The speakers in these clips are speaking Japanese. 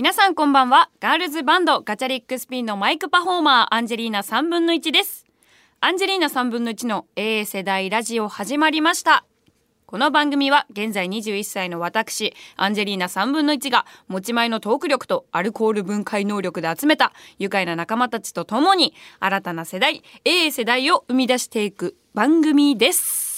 皆さんこんばんは。ガールズバンドガチャリックスピンのマイクパフォーマーアンジェリーナ3分の1です。アンジェリーナ3分の1の A 世代ラジオ始まりました。この番組は現在21歳の私アンジェリーナ3分の1が持ち前のトーク力とアルコール分解能力で集めた愉快な仲間たちと共に新たな世代 A 世代を生み出していく番組です。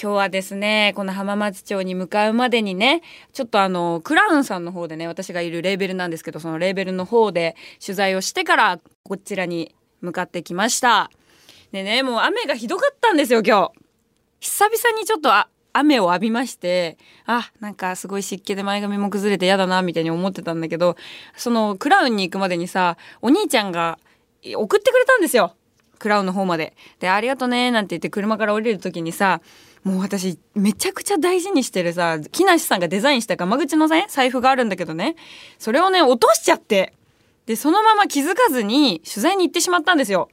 今日はですねこの浜松町に向かうまでにねちょっとあのクラウンさんの方でね私がいるレーベルなんですけどそのレーベルの方で取材をしてからこちらに向かってきました。でねもう雨がひどかったんですよ今日。久々にちょっとあ雨を浴びましてあなんかすごい湿気で前髪も崩れて嫌だなみたいに思ってたんだけどそのクラウンに行くまでにさお兄ちゃんが送ってくれたんですよ。クラウンの方まで。で、ありがとねなんて言って車から降りる時にさ、もう私めちゃくちゃ大事にしてるさ木梨さんがデザインしたガマ口のね財布があるんだけどね。それをね落としちゃって。でそのまま気づかずに取材に行ってしまったんですよ。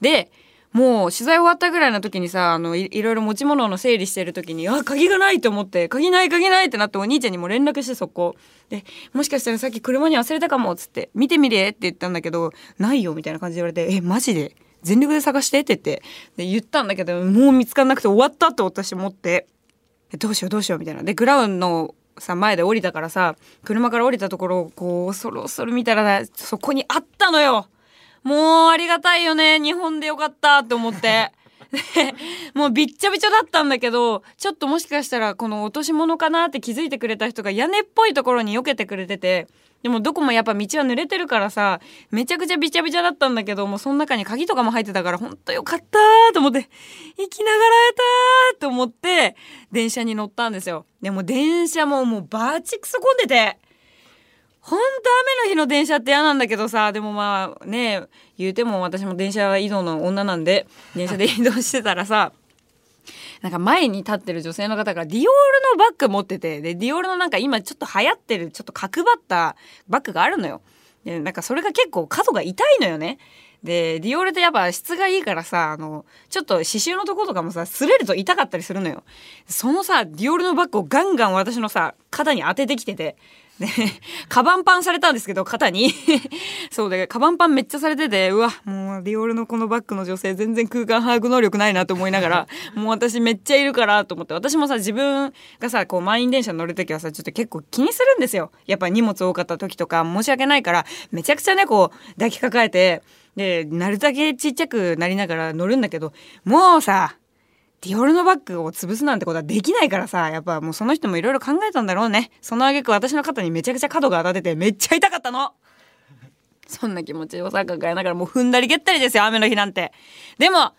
でもう取材終わったぐらいの時にさあのいいろいろ持ち物の整理してる時にあ鍵がないと思って鍵ない鍵ないってなってお兄ちゃんにも連絡してそこでもしかしたらさっき車に忘れたかもっつって見てみれって言ったんだけどないよみたいな感じで言われてえマジで？全力で探してって言ってで言ったんだけどもう見つかんなくて終わったって私思ってどうしようどうしようみたいな。でグラウンのさ前で降りたからさ車から降りたところをこうそろそろ見たらそこにあったのよ。もうありがたいよね。日本でよかったって思って。もうびっちゃびちゃだったんだけどちょっともしかしたらこの落とし物かなって気づいてくれた人が屋根っぽいところに避けてくれててでもどこもやっぱ道は濡れてるからさめちゃくちゃびちゃびちゃだったんだけどもうその中に鍵とかも入ってたからほんとよかったと思って生きながらえたーと思って電車に乗ったんですよ。でも電車ももうバーチクソ混んでてほんと雨の日の電車って嫌なんだけどさでもまあね言うても私も電車移動の女なんで電車で移動してたらさなんか前に立ってる女性の方がディオールのバッグ持っててでディオールのなんか今ちょっと流行ってるちょっと角張ったバッグがあるのよ。でなんかそれが結構角が痛いのよね。でディオールってやっぱ質がいいからさあのちょっと刺繍のとことかもさ擦れると痛かったりするのよ。そのさディオールのバッグをガンガン私のさ肩に当ててきててで、カバンパンされたんですけど、肩に。そうで、カバンパンめっちゃされてて、うわ、もう、ディオールのこのバッグの女性全然空間把握能力ないなと思いながら、もう私めっちゃいるからと思って、私もさ、自分がさ、こう、満員電車乗るときはさ、ちょっと結構気にするんですよ。やっぱ荷物多かった時とか、申し訳ないから、めちゃくちゃね、こう、抱きかかえて、で、なるだけちっちゃくなりながら乗るんだけど、もうさ、ディオールのバッグを潰すなんてことはできないからさ、やっぱもうその人もいろいろ考えたんだろうね。その挙句私の肩にめちゃくちゃ角が当たっててめっちゃ痛かったの。そんな気持ちをさ抱えながらもう踏んだり蹴ったりですよ、雨の日なんて。でも、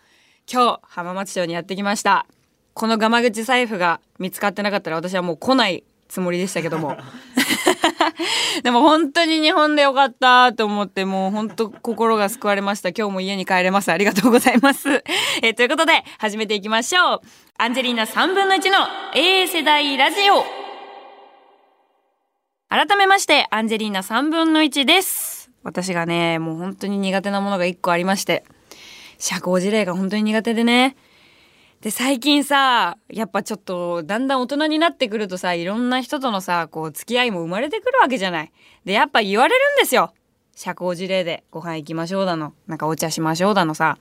今日浜松町にやってきました。このガマ口財布が見つかってなかったら私はもう来ないつもりでしたけども。でも本当に日本でよかったと思ってもう本当心が救われました。今日も家に帰れます。ありがとうございます。えということで始めていきましょう。アンジェリーナ3分の1の A 世代ラジオ。改めましてアンジェリーナ3分の1です。私がねもう本当に苦手なものが1個ありまして。社交辞令が本当に苦手でね。で最近さやっぱちょっとだんだん大人になってくるとさいろんな人とのさこう付き合いも生まれてくるわけじゃない。でやっぱ言われるんですよ。社交辞令でご飯行きましょうだのなんかお茶しましょうだのさ。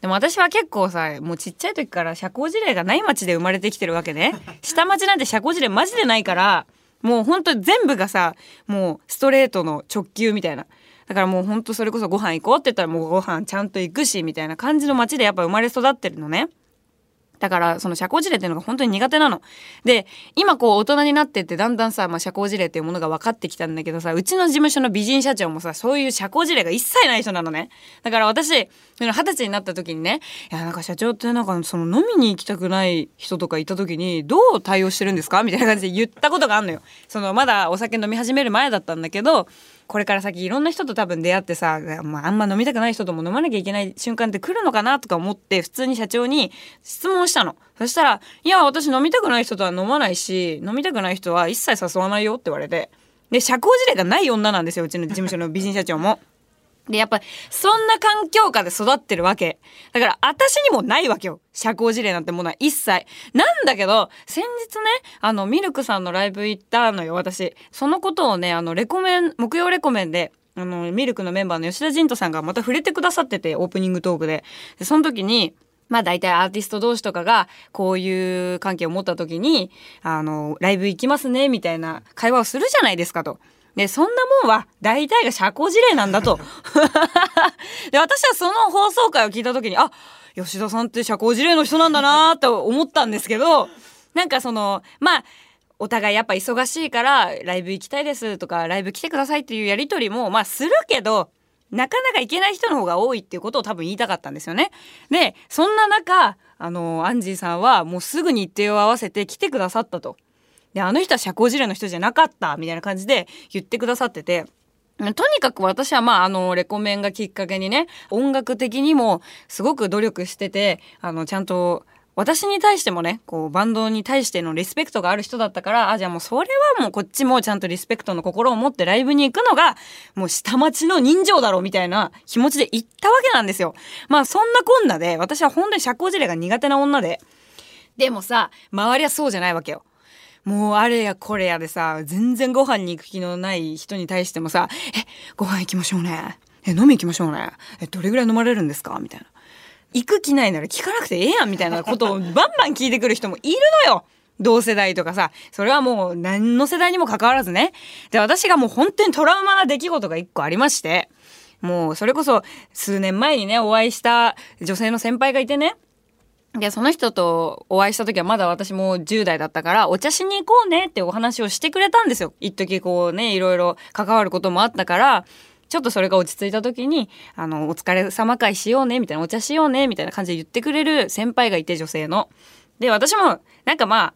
でも私は結構さもうちっちゃい時から社交辞令がない町で生まれてきてるわけね。下町なんて社交辞令マジでないからもうほんと全部がさもうストレートの直球みたいな。だからもうほんとそれこそご飯行こうって言ったらもうご飯ちゃんと行くしみたいな感じの街でやっぱ生まれ育ってるのね。だからその社交辞令っていうのが本当に苦手なの。で今こう大人になってってだんだんさ、まあ、社交辞令っていうものが分かってきたんだけどさうちの事務所の美人社長もさそういう社交辞令が一切ない人なのね。だから私二十歳になった時にねいやなんか社長ってなんかその飲みに行きたくない人とかいた時にどう対応してるんですか？みたいな感じで言ったことがあんのよ。そのまだお酒飲み始める前だったんだけどこれから先いろんな人と多分出会ってさ、まあ、あんま飲みたくない人とも飲まなきゃいけない瞬間って来るのかなとか思って普通に社長に質問したの。そしたら、いや、私飲みたくない人とは飲まないし、飲みたくない人は一切誘わないよって言われて。で、社交辞令がない女なんですよ、うちの事務所の美人社長も。で、やっぱ、そんな環境下で育ってるわけ。だから、私にもないわけよ。社交辞令なんてものは一切。なんだけど、先日ね、あの、ミルクさんのライブ行ったのよ、私。そのことをね、あの、レコメン、木曜レコメンで、あの、ミルクのメンバーの吉田仁人さんがまた触れてくださってて、オープニングトークで。で、その時に、まあ大体アーティスト同士とかがこういう関係を持った時に、あの、ライブ行きますね、みたいな会話をするじゃないですかと。で、そんなもんは大体が社交辞令なんだと。で、私はその放送回を聞いた時に、あ、吉田さんって社交辞令の人なんだなと思ったんですけど、なんかその、まあ、お互いやっぱ忙しいからライブ行きたいですとかライブ来てくださいっていうやり取りもまあするけどなかなか行けない人の方が多いっていうことを多分言いたかったんですよね。でそんな中あのアンジーさんはもうすぐ日程を合わせて来てくださったと。であの人は社交辞令の人じゃなかったみたいな感じで言ってくださってて。とにかく私はまああのレコメンがきっかけにね音楽的にもすごく努力しててあのちゃんと私に対してもね、こう、バンドに対してのリスペクトがある人だったから、あ、じゃあもうそれはもうこっちもちゃんとリスペクトの心を持ってライブに行くのが、もう下町の人情だろうみたいな気持ちで行ったわけなんですよ。まあそんなこんなで、私は本当に社交辞令が苦手な女で。でもさ、周りはそうじゃないわけよ。もうあれやこれやでさ、全然ご飯に行く気のない人に対してもさ、え、ご飯行きましょうね。え、飲み行きましょうね。え、どれぐらい飲まれるんですか？みたいな。行く気ないなら聞かなくてええやんみたいなことを バンバン聞いてくる人もいるのよ同世代とかさ、それはもう何の世代にも関わらずね。で、私がもう本当にトラウマな出来事が一個ありまして、もうそれこそ数年前にね、お会いした女性の先輩がいてね、で、その人とお会いした時はまだ私も10代だったから、お茶しに行こうねってお話をしてくれたんですよ。一時こうね、いろいろ関わることもあったから、ちょっとそれが落ち着いた時に、あの、お疲れ様会しようね、みたいな、お茶しようね、みたいな感じで言ってくれる先輩がいて、女性の。で、私も、なんかまあ、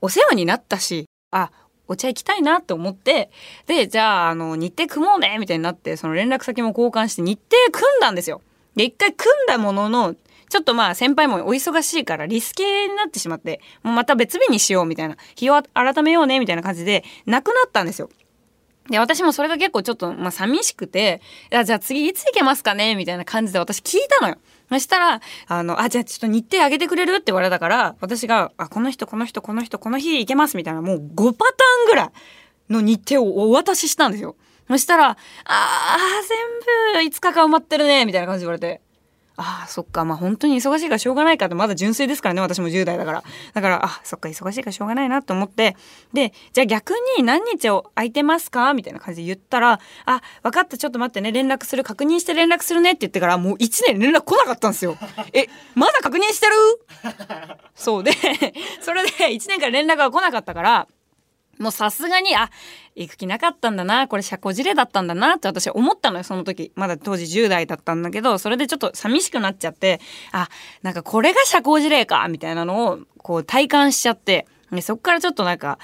お世話になったし、あ、お茶行きたいなって思って、で、じゃあ、あの、日程組もうね、みたいになって、その連絡先も交換して日程組んだんですよ。で、一回組んだものの、ちょっとまあ先輩もお忙しいからリスケになってしまって、もうまた別日にしようみたいな、日を改めようねみたいな感じで、なくなったんですよ。で、私もそれが結構ちょっと、まあ、寂しくて、じゃあ次いつ行けますかねみたいな感じで私聞いたのよ。そしたら、あの、あ、じゃあちょっと日程あげてくれるって言われたから、私が、あ、この人、この人、この人、この日行けますみたいな、もう5パターンぐらいの日程をお渡ししたんですよ。そしたら、ああ、全部5日間埋まってるね、みたいな感じで言われて。ああ、そっか。まあ本当に忙しいからしょうがないかって、まだ純粋ですからね、私も10代だから。だから、あ、そっか、忙しいからしょうがないなと思って。で、じゃあ逆に何日を空いてますかみたいな感じで言ったら、あ、分かった、ちょっと待ってね、連絡する、確認して連絡するねって言ってから、もう1年連絡来なかったんですよ。え、まだ確認してる？そうで、それで1年から連絡が来なかったから、もうさすがに、あ、行く気なかったんだな、これ社交辞令だったんだなって私思ったのよ、その時。まだ当時10代だったんだけど、それでちょっと寂しくなっちゃって、あ、なんかこれが社交辞令か、みたいなのをこう体感しちゃって、でそっからちょっとなんか、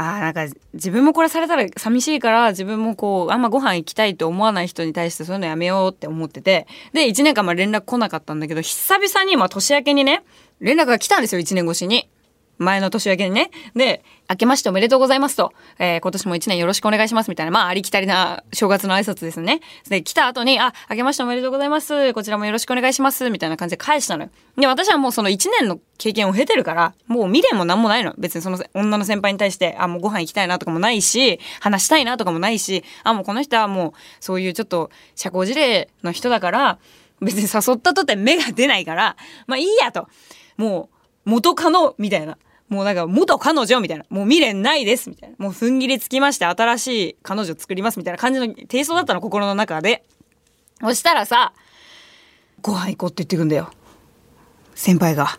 あなんか自分もこれされたら寂しいから自分もこうあんまご飯行きたいと思わない人に対してそういうのやめようって思っててで1年間ま連絡来なかったんだけど久々にまあ年明けにね連絡が来たんですよ1年越しに。前の年明けにね。で、明けましておめでとうございますと。えー、今年も一年よろしくお願いしますみたいな、まあ、ありきたりな正月の挨拶ですね。で、来た後に、あ、明けましておめでとうございます。こちらもよろしくお願いします。みたいな感じで返したのよ。で、私はもうその一年の経験を経てるから、もう未練も何もないの。別にその女の先輩に対して、あ、もうご飯行きたいなとかもないし、話したいなとかもないし、あ、もうこの人はもう、そういうちょっと社交辞令の人だから、別に誘ったとて目が出ないから、まあいいやと。もう、元カノみたいな。もうなんか元彼女みたいな。もう未練ないですみたいな。もう踏ん切りつきまして新しい彼女作りますみたいな感じの低層だったの、心の中で。そしたらさ、ご飯行こうって言ってくんだよ。先輩が。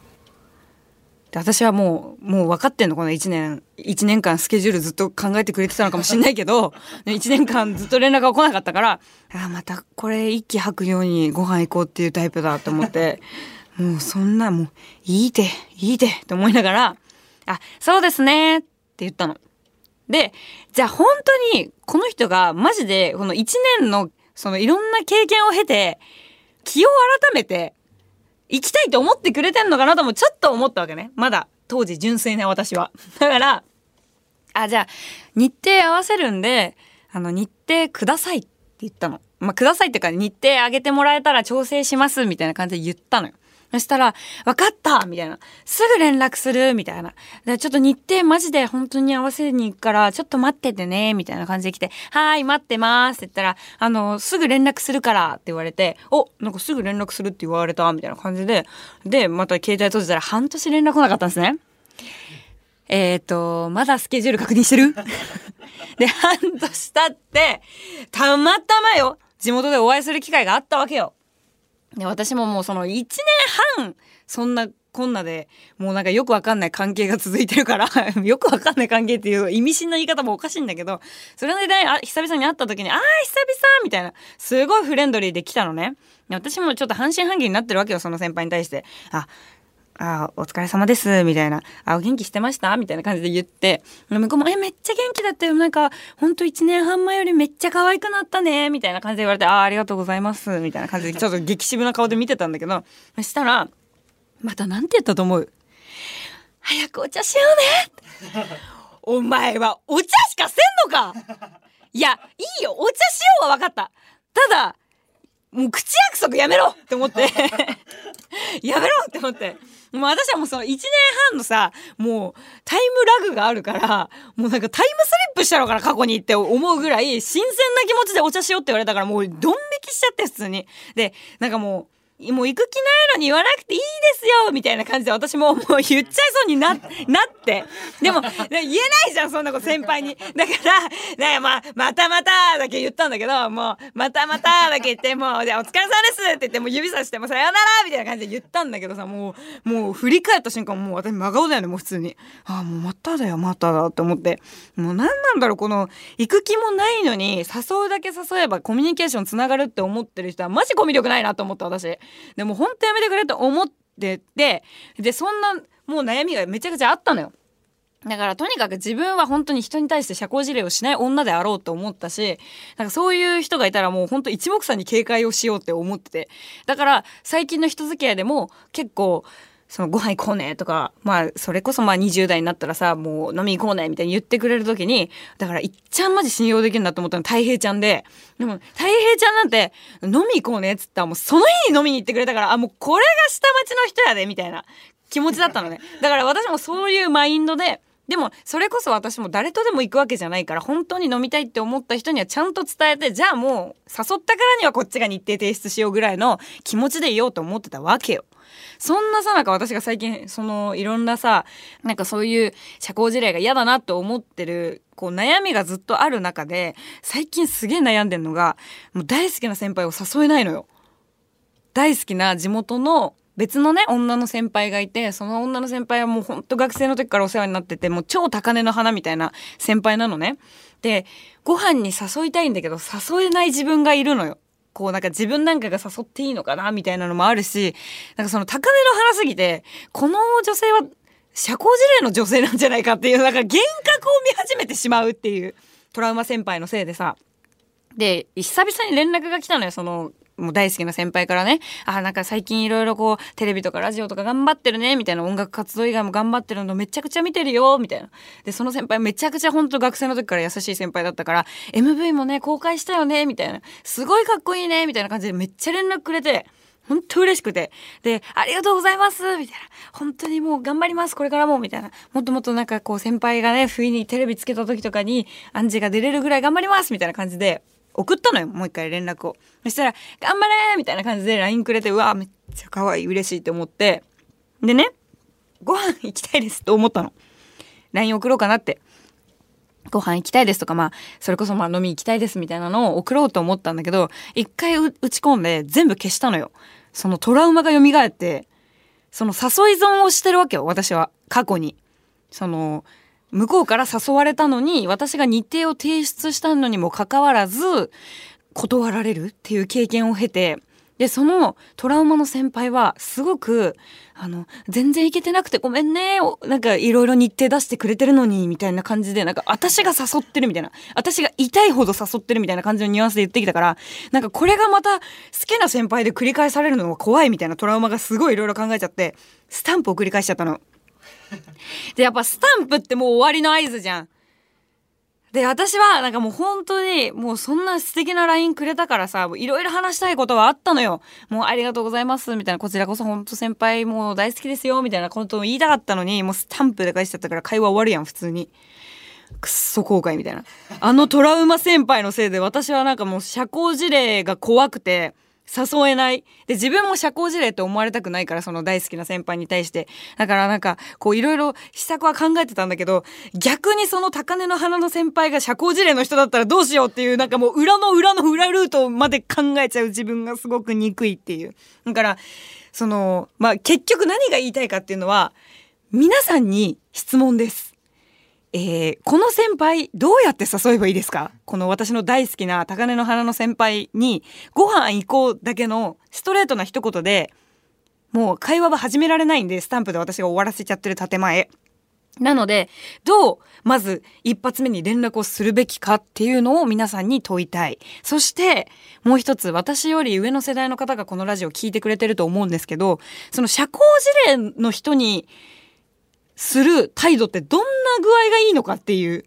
で私はもう、もう分かってんのこの1年、1年間スケジュールずっと考えてくれてたのかもしんないけど、1年間ずっと連絡が来なかったから、あまたこれ一気吐くようにご飯行こうっていうタイプだと思って、もうそんなもう、いいて、いいてって思いながら、あ、そうですねって言ったの。で、じゃあ本当にこの人がマジでこの1年のそのいろんな経験を経て気を改めて行きたいと思ってくれてんのかなともちょっと思ったわけね。まだ当時純粋な私は。だから、あ、じゃあ日程合わせるんで、あの日程くださいって言ったの。まあ、くださいっていうか日程あげてもらえたら調整しますみたいな感じで言ったのよ。そしたら、分かったみたいな。すぐ連絡するみたいな。ちょっと日程マジで本当に合わせに行くから、ちょっと待っててねみたいな感じで来て、はーい、待ってますって言ったら、あの、すぐ連絡するからって言われて、お、なんかすぐ連絡するって言われたみたいな感じで、で、また携帯閉じたら半年連絡来なかったんですね。えっ、ー、と、まだスケジュール確認してる？で、半年経って、たまたまよ、地元でお会いする機会があったわけよ。で私ももうその1年半そんなこんなでもうなんかよくわかんない関係が続いてるから よくわかんない関係っていう意味深な言い方もおかしいんだけどそれで、ね、あ久々に会った時に「ああ久々!」みたいなすごいフレンドリーで来たのね私もちょっと半信半疑になってるわけよその先輩に対して「ああ、お疲れ様です、みたいな。あ、お元気してました？みたいな感じで言って、向こうも、え、めっちゃ元気だったよ。なんか、ほんと1年半前よりめっちゃ可愛くなったね。みたいな感じで言われて、あ、ありがとうございます。みたいな感じで、ちょっと激渋な顔で見てたんだけど、そしたら、またなんて言ったと思う？早くお茶しようね お前はお茶しかせんのか？いや、いいよ。お茶しようは分かった。ただ、もう口約束やめろって思って やめろって思って。もう私はもうその一年半のさ、もうタイムラグがあるから、もうなんかタイムスリップしたのかな、過去にって思うぐらい、新鮮な気持ちでお茶しようって言われたから、もうドン引きしちゃって、普通に。で、なんかもう、もう行く気ないのに言わなくていいですよみたいな感じで私ももう言っちゃいそうにな なって。でも言えないじゃんそんなこと先輩に。だからかまあまたまただけ言ったんだけどもうまたまただけ言ってもうじゃあお疲れ様ですって言ってもう指さしてもさよならみたいな感じで言ったんだけどさもうもう振り返った瞬間もう私真顔だよねもう普通に。ああもうまただよまただって思って。もう何なんだろうこの行く気もないのに誘うだけ誘えばコミュニケーションつながるって思ってる人はマジコミュ力ないなと思った私。でも本当やめてくれと思っててでそんなもう悩みがめちゃくちゃあったのよ。だからとにかく自分は本当に人に対して社交辞令をしない女であろうと思ったし、なんかそういう人がいたらもう本当一目散に警戒をしようって思ってて。だから最近の人付き合いでも結構そのご飯行こうねとか、まあ、それこそまあ20代になったらさ、もう飲み行こうねみたいに言ってくれる時に、だからいっちゃんマジ信用できるんだと思ったの太平ちゃんで、でも太平ちゃんなんて飲み行こうねっつったらもうその日に飲みに行ってくれたから、あ、もうこれが下町の人やで、みたいな気持ちだったのね。だから私もそういうマインドで、でもそれこそ私も誰とでも行くわけじゃないから本当に飲みたいって思った人にはちゃんと伝えてじゃあもう誘ったからにはこっちが日程提出しようぐらいの気持ちでいようと思ってたわけよ。そんなさなか私が最近そのいろんなさなんかそういう社交辞令が嫌だなと思ってるこう悩みがずっとある中で最近すげえ悩んでんのがもう大好きな先輩を誘えないのよ。大好きな地元の別のね女の先輩がいてその女の先輩はもうほんと学生の時からお世話になっててもう超高嶺の花みたいな先輩なのね。でご飯に誘いたいんだけど誘えない自分がいるのよ。こうなんか自分なんかが誘っていいのかなみたいなのもあるしなんかその高値の腹すぎてこの女性は社交辞令の女性なんじゃないかっていうなんか幻覚を見始めてしまうっていうトラウマ先輩のせいでさ。で久々に連絡が来たのよそのもう大好きな先輩からね、あ、なんか最近いろいろこう、テレビとかラジオとか頑張ってるね、みたいな音楽活動以外も頑張ってるのめちゃくちゃ見てるよ、みたいな。で、その先輩めちゃくちゃ本当学生の時から優しい先輩だったから、MV もね、公開したよね、みたいな。すごいかっこいいね、みたいな感じでめっちゃ連絡くれて、本当嬉しくて。で、ありがとうございますみたいな。本当にもう頑張りますこれからもみたいな。もっともっとなんかこう先輩がね、不意にテレビつけた時とかに、アンジが出れるぐらい頑張りますみたいな感じで、送ったのよもう一回連絡を。そしたら「頑張れ!」みたいな感じで LINE くれてうわめっちゃ可愛い嬉しいって思って。でねご飯行きたいですと思ったの。LINE 送ろうかなって。ご飯行きたいですとかまあそれこそまあ飲み行きたいですみたいなのを送ろうと思ったんだけど一回打ち込んで全部消したのよ。そのトラウマが蘇ってその誘い損をしてるわけよ私は。過去に。その向こうから誘われたのに私が日程を提出したのにもかかわらず断られるっていう経験を経てでそのトラウマの先輩はすごくあの全然行けてなくてごめんねなんかいろいろ日程出してくれてるのにみたいな感じでなんか私が誘ってるみたいな私が痛いほど誘ってるみたいな感じのニュアンスで言ってきたからなんかこれがまた好きな先輩で繰り返されるのが怖いみたいなトラウマがすごいいろいろ考えちゃってスタンプを繰り返しちゃったの。でやっぱスタンプってもう終わりの合図じゃんで、私はなんかもう本当にもうそんな素敵な LINE くれたからさ、いろいろ話したいことはあったのよ。もうありがとうございますみたいな、こちらこそ本当先輩もう大好きですよみたいなことを言いたかったのに、もうスタンプで返しちゃったから会話終わるやん、普通に。くっそ後悔みたいな。あのトラウマ先輩のせいで私はなんかもう社交辞令が怖くて、誘えない。で、自分も社交辞令って思われたくないから、その大好きな先輩に対して。だからなんか、こういろいろ施策は考えてたんだけど、逆にその高根の花の先輩が社交辞令の人だったらどうしようっていう、なんかもう裏の裏の裏ルートまで考えちゃう自分がすごく憎いっていう。だから、その、まあ、結局何が言いたいかっていうのは、皆さんに質問です。えー、この先輩どうやって誘えばいいですか？この私の大好きな高根の花の先輩にご飯行こうだけのストレートな一言でもう会話は始められないんでスタンプで私が終わらせちゃってる建前。なのでどうまず一発目に連絡をするべきかっていうのを皆さんに問いたい。そしてもう一つ私より上の世代の方がこのラジオ聞いてくれてると思うんですけどその社交辞令の人にする態度ってどんな具合がいいのかっていう。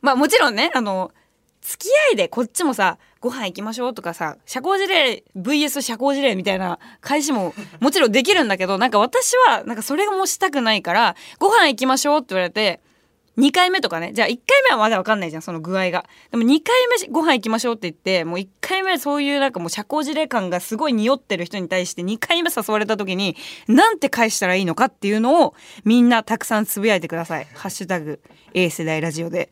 まあもちろんね、あの、付き合いでこっちもさ、ご飯行きましょうとかさ、社交辞令 VS 社交辞令みたいな返しももちろんできるんだけど、なんか私はなんかそれもしたくないから、ご飯行きましょうって言われて、2回目とかねじゃあ1回目はまだ分かんないじゃんその具合がでも2回目ご飯行きましょうって言ってもう1回目そういうなんかもう社交辞令感がすごい匂ってる人に対して2回目誘われた時になんて返したらいいのかっていうのをみんなたくさんつぶやいてください「ハッシュタグ A 世代ラジオ」で。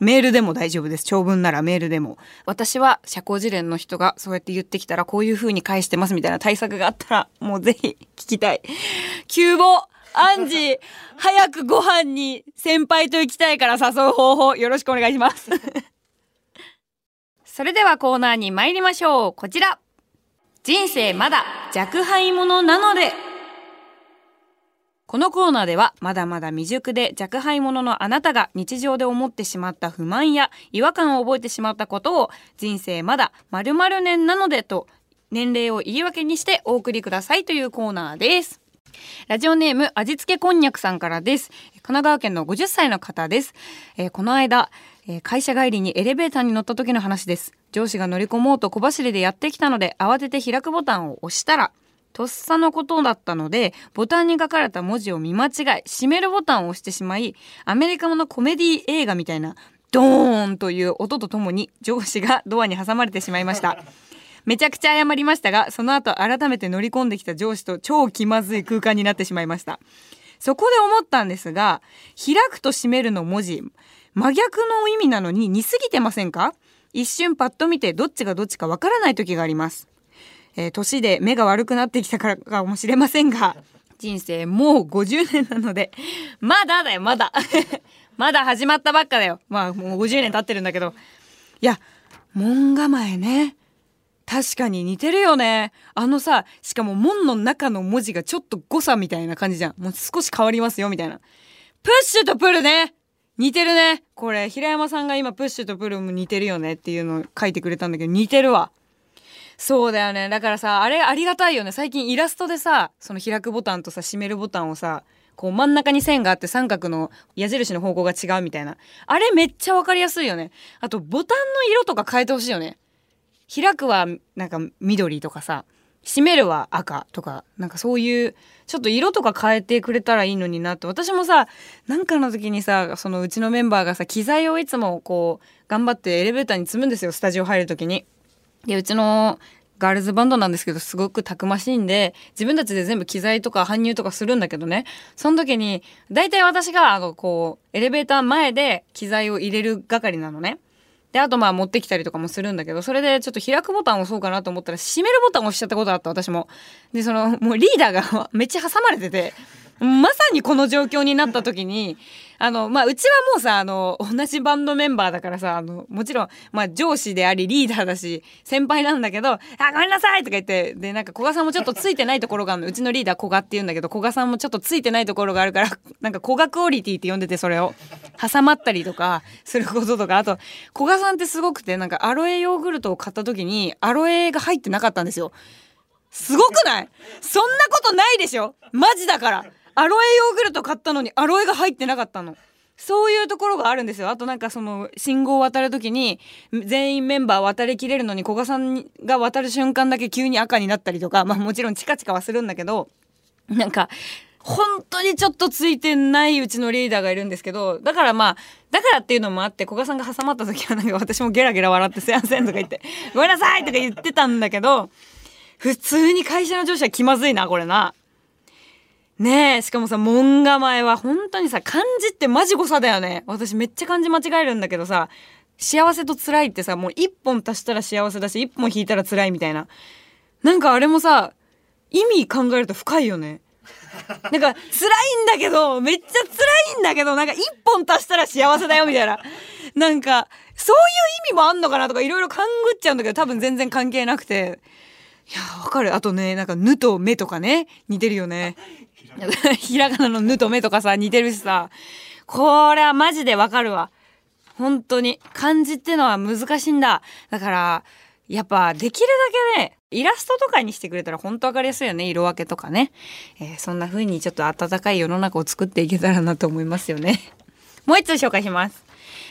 メールでも大丈夫です。長文ならメールでも。私は社交辞令の人がそうやって言ってきたらこういう風に返してますみたいな対策があったらもうぜひ聞きたい。急募アンジ、早くご飯に先輩と行きたいから誘う方法よろしくお願いします。それではコーナーに参りましょう。こちら。人生まだ若輩者なので。このコーナーではまだまだ未熟で若輩者のあなたが日常で思ってしまった不満や違和感を覚えてしまったことを人生まだ〇〇年なのでと年齢を言い訳にしてお送りくださいというコーナーです。ラジオネーム味付けこんにゃくさんからです。神奈川県の50歳の方です、えー、この間、えー、会社帰りにエレベーターに乗った時の話です。上司が乗り込もうと小走りでやってきたので慌てて開くボタンを押したらとっさのことだったのでボタンに書かれた文字を見間違え閉めるボタンを押してしまいアメリカのコメディ映画みたいなドーンという音とともに上司がドアに挟まれてしまいました。めちゃくちゃ謝りましたがその後改めて乗り込んできた上司と超気まずい空間になってしまいました。そこで思ったんですが開くと閉めるの文字真逆の意味なのに似すぎてませんか？一瞬パッと見てどっちがどっちかわからない時があります。えー、年で目が悪くなってきたからかもしれませんが人生もう50年なのでまだだよまだ。まだ始まったばっかだよ。まあもう50年経ってるんだけど。いや門構えね。確かに似てるよね。あのさ、しかも門の中の文字がちょっと誤差みたいな感じじゃん。もう少し変わりますよ、みたいな。プッシュとプルね似てるね。これ、平山さんが今プッシュとプルも似てるよねっていうのを書いてくれたんだけど、似てるわ。そうだよね。だからさ、あれありがたいよね。最近イラストでさ、その開くボタンとさ、閉めるボタンをさ、こう真ん中に線があって三角の矢印の方向が違うみたいな。あれめっちゃわかりやすいよね。あと、ボタンの色とか変えてほしいよね。開くはなんか緑とかさ閉めるは赤とかなんかそういうちょっと色とか変えてくれたらいいのになって私もさなんかの時にさそのうちのメンバーがさ機材をいつもこう頑張ってエレベーターに積むんですよスタジオ入る時に。でうちのガールズバンドなんですけどすごくたくましいんで自分たちで全部機材とか搬入とかするんだけどねその時に大体私があのこうエレベーター前で機材を入れる係なのね。で、あとまあ持ってきたりとかもするんだけど、それでちょっと開くボタンを押そうかなと思ったら、閉めるボタンを押しちゃったことあった、私も。で、その、もうリーダーがめっちゃ挟まれてて、まさにこの状況になった時に、あの、まあ、うちはもうさ、あの、同じバンドメンバーだからさ、あの、もちろん、まあ、上司でありリーダーだし、先輩なんだけど、あ、ごめんなさいとか言って、で、なんか古賀さんもちょっとついてないところがあるの。うちのリーダー古賀って言うんだけど、古賀さんもちょっとついてないところがあるから、なんか古賀クオリティって呼んでて、それを。挟まったりとか、することとか、あと、古賀さんってすごくて、なんかアロエヨーグルトを買った時に、アロエが入ってなかったんですよ。すごくない？そんなことないでしょ？マジだから。アロエヨーグルト買ったのにアロエが入ってなかったの。そういうところがあるんですよ。あとなんかその信号を渡るときに全員メンバー渡りきれるのに古賀さんが渡る瞬間だけ急に赤になったりとか、まあもちろんチカチカはするんだけど、なんか本当にちょっとついてないうちのリーダーがいるんですけど、だからまあ、だからっていうのもあって、古賀さんが挟まった時はなんか私もゲラゲラ笑ってすいませんとか言って、ごめんなさいとか言ってたんだけど、普通に会社の上司は気まずいな、これな。ねえ、しかもさ、門構えは本当にさ、漢字ってマジ誤差だよね。私めっちゃ漢字間違えるんだけどさ、幸せと辛いってさ、もう一本足したら幸せだし、一本引いたら辛いみたいな。なんかあれもさ、意味考えると深いよね。なんか辛いんだけど、めっちゃ辛いんだけど、なんか一本足したら幸せだよみたいな。なんか、そういう意味もあんのかなとかいろいろ勘ぐっちゃうんだけど、多分全然関係なくて。いや、わかる。あとね、なんか、ぬと目とかね、似てるよね。ひらがなのぬと目とかさ、似てるしさ。これはマジでわかるわ。本当に。漢字ってのは難しいんだ。だから、やっぱできるだけね、イラストとかにしてくれたら本当わかりやすいよね。色分けとかね。えー、そんな風にちょっと温かい世の中を作っていけたらなと思いますよね。もう一つ紹介します。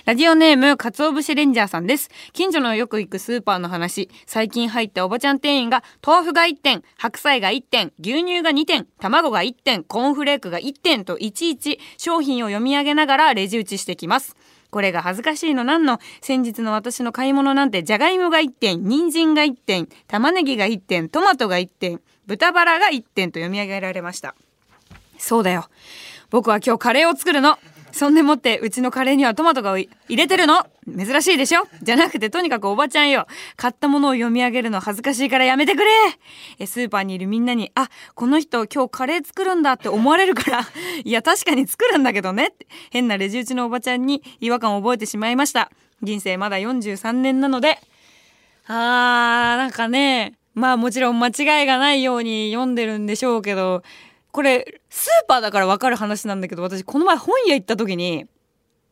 ラジオネーム、かつお節レンジャーさんです。近所のよく行くスーパーの話。最近入ったおばちゃん店員が、豆腐が1点、白菜が1点、牛乳が2点、卵が1点、コーンフレークが1点といちいち商品を読み上げながらレジ打ちしてきます。これが恥ずかしいのなんの？先日の私の買い物なんてじゃがいもが1点人参が1点玉ねぎが1点トマトが1点豚バラが1点と読み上げられましたそうだよ僕は今日カレーを作るのそんでもってうちのカレーにはトマトが入れてるの？珍しいでしょ？じゃなくてとにかくおばちゃんよ。買ったものを読み上げるの恥ずかしいからやめてくれ。えスーパーにいるみんなにあこの人今日カレー作るんだって思われるから。いや確かに作るんだけどね。って変なレジ打ちのおばちゃんに違和感を覚えてしまいました。人生まだ43年なので。あーなんかね。まあもちろん間違いがないように読んでるんでしょうけど。これスーパーだから分かる話なんだけど私この前本屋行った時に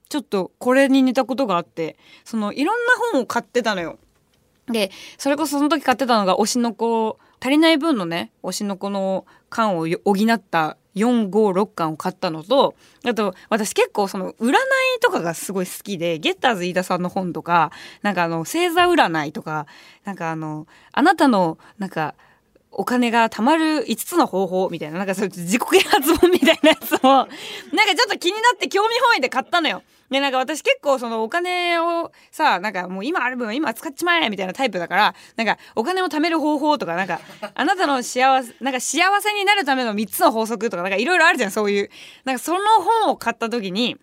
ちょっとこれに似たことがあってそのいろんな本を買ってたのよ。でそれこそその時買ってたのが推しの子足りない分のね推しの子の缶を補った456巻を買ったのとあと私結構その占いとかがすごい好きでゲッターズ飯田さんの本とかなんかあの星座占いとかなんかあのあなたのなんかお金が貯まる5つの方法みたいな、なんかそういう自己啓発本みたいなやつを、なんかちょっと気になって興味本位で買ったのよ。で、なんか私結構そのお金をさ、なんかもう今ある分は今使っちまえみたいなタイプだから、なんかお金を貯める方法とか、なんかあなたの幸せ、なんか幸せになるための3つの法則とか、なんかいろいろあるじゃん、そういう。なんかその本を買った時に、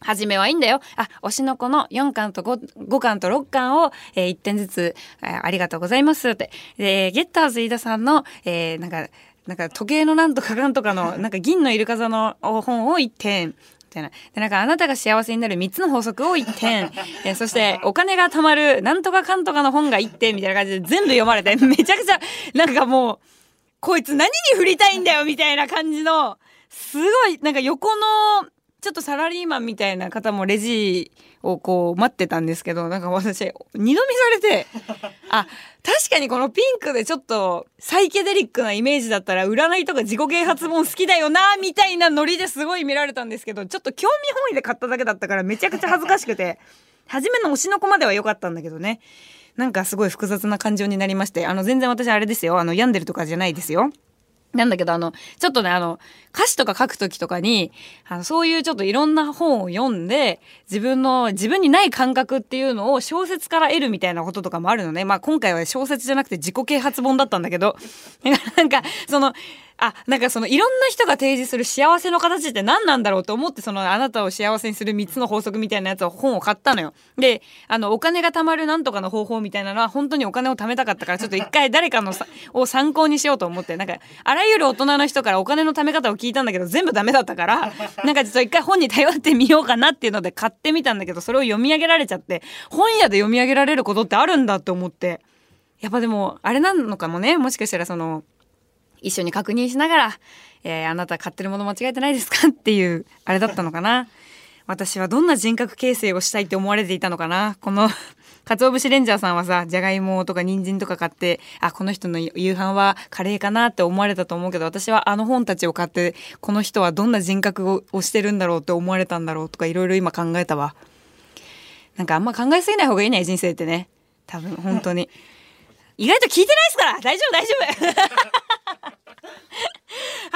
初めはいいんだよ。あ、推しの子の4巻と 5, 5巻と6巻を、えー、1点ずつ、えー、ありがとうございますって。で、ゲッターズ飯田さんの、えー、なんか、なんか時計のなんとかかんとかの、なんか銀のイルカ座の本を1点。みたいな。で、なんかあなたが幸せになる3つの法則を1点。えそしてお金が貯まるなんとかかんとかの本が1点みたいな感じで全部読まれて、めちゃくちゃ、なんかもう、こいつ何に振りたいんだよみたいな感じの、すごい、なんか横の、ちょっとサラリーマンみたいな方もレジをこう待ってたんですけど、なんか私、二度見されて、あ、確かにこのピンクでちょっとサイケデリックなイメージだったら占いとか自己啓発本好きだよな、みたいなノリですごい見られたんですけど、ちょっと興味本位で買っただけだったからめちゃくちゃ恥ずかしくて、初めの推しの子までは良かったんだけどね。なんかすごい複雑な感情になりまして、あの全然私あれですよ、あの病んでるとかじゃないですよ。なんだけど、あの、ちょっとね、あの、歌詞とか書くときとかに、あの、そういうちょっといろんな本を読んで、自分の、自分にない感覚っていうのを小説から得るみたいなこととかもあるのね。まあ今回は小説じゃなくて自己啓発本だったんだけど、なんか、その、あ、なんかそのいろんな人が提示する幸せの形って何なんだろうと思ってそのあなたを幸せにする3つの法則みたいなやつを本を買ったのよ。で、あのお金が貯まるなんとかの方法みたいなのは本当にお金を貯めたかったからちょっと一回誰かのさを参考にしようと思って。なんかあらゆる大人の人からお金の貯め方を聞いたんだけど全部ダメだったから なんかちょっと一回本に頼ってみようかなっていうので買ってみたんだけどそれを読み上げられちゃって本屋で読み上げられることってあるんだって思って。やっぱでもあれなのかもね。もしかしたらその一緒に確認しながらえー、あなた買ってるもの間違えてないですかっていうあれだったのかな。私はどんな人格形成をしたいって思われていたのかな。この 鰹節レンジャーさんはさじゃがいもとか人参とか買ってあこの人の夕飯はカレーかなって思われたと思うけど私はあの本たちを買ってこの人はどんな人格をしてるんだろうって思われたんだろうとかいろいろ今考えたわ。なんかあんま考えすぎない方がいいね人生ってね。多分本当に。意外と聞いてないですから！大丈夫大丈夫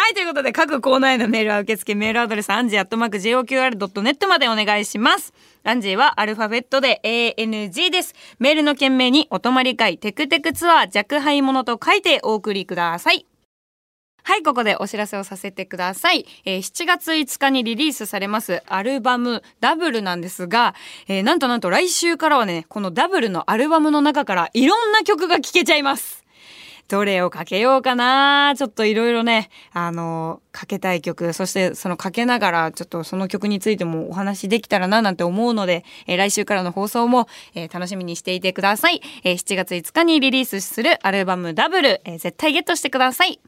はい、ということで、各コーナーへのメールは受付メールアドレス、アンジーアットマーク JOQR.net までお願いします。アンジーはアルファベットで ANG です。メールの件名にお泊まり会、テクテクツアー、弱敗者と書いてお送りください。はい、ここでお知らせをさせてください。えー、7月5日にリリースされますアルバムダブルなんですが、えー、なんとなんと来週からはね、このダブルのアルバムの中からいろんな曲が聴けちゃいます。どれをかけようかなちょっといろいろね、あの、かけたい曲、そしてそのかけながら、ちょっとその曲についてもお話できたらななんて思うので、えー、来週からの放送も、えー、楽しみにしていてください。えー、7月5日にリリースするアルバムダブル、えー、絶対ゲットしてください。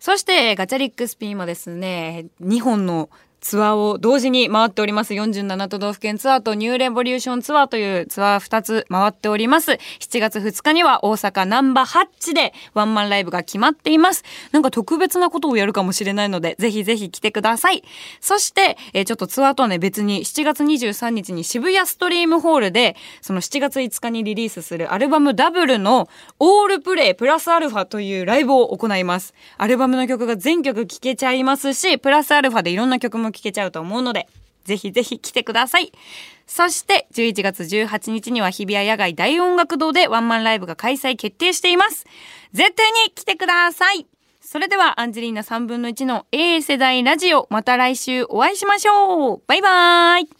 そしてガチャリックスピンもですね、2本のツアーを同時に回っております。47都道府県ツアーとニューレボリューションツアーというツアー2つ回っております。7月2日には大阪ナンバーハッチでワンマンライブが決まっています。なんか特別なことをやるかもしれないので、ぜひぜひ来てください。そして、えー、ちょっとツアーとはね、別に7月23日に渋谷ストリームホールで、その7月5日にリリースするアルバムダブルのオールプレイプラスアルファというライブを行います。アルバムの曲が全曲聴けちゃいますし、プラスアルファでいろんな曲もも聞けちゃうと思うので、ぜひぜひ来てください。そして、11月18日には日比谷野外大音楽堂でワンマンライブが開催決定しています。絶対に来てくださいそれでは、アンジェリーナ3分の1の A 世代ラジオ、また来週お会いしましょうバイバーイ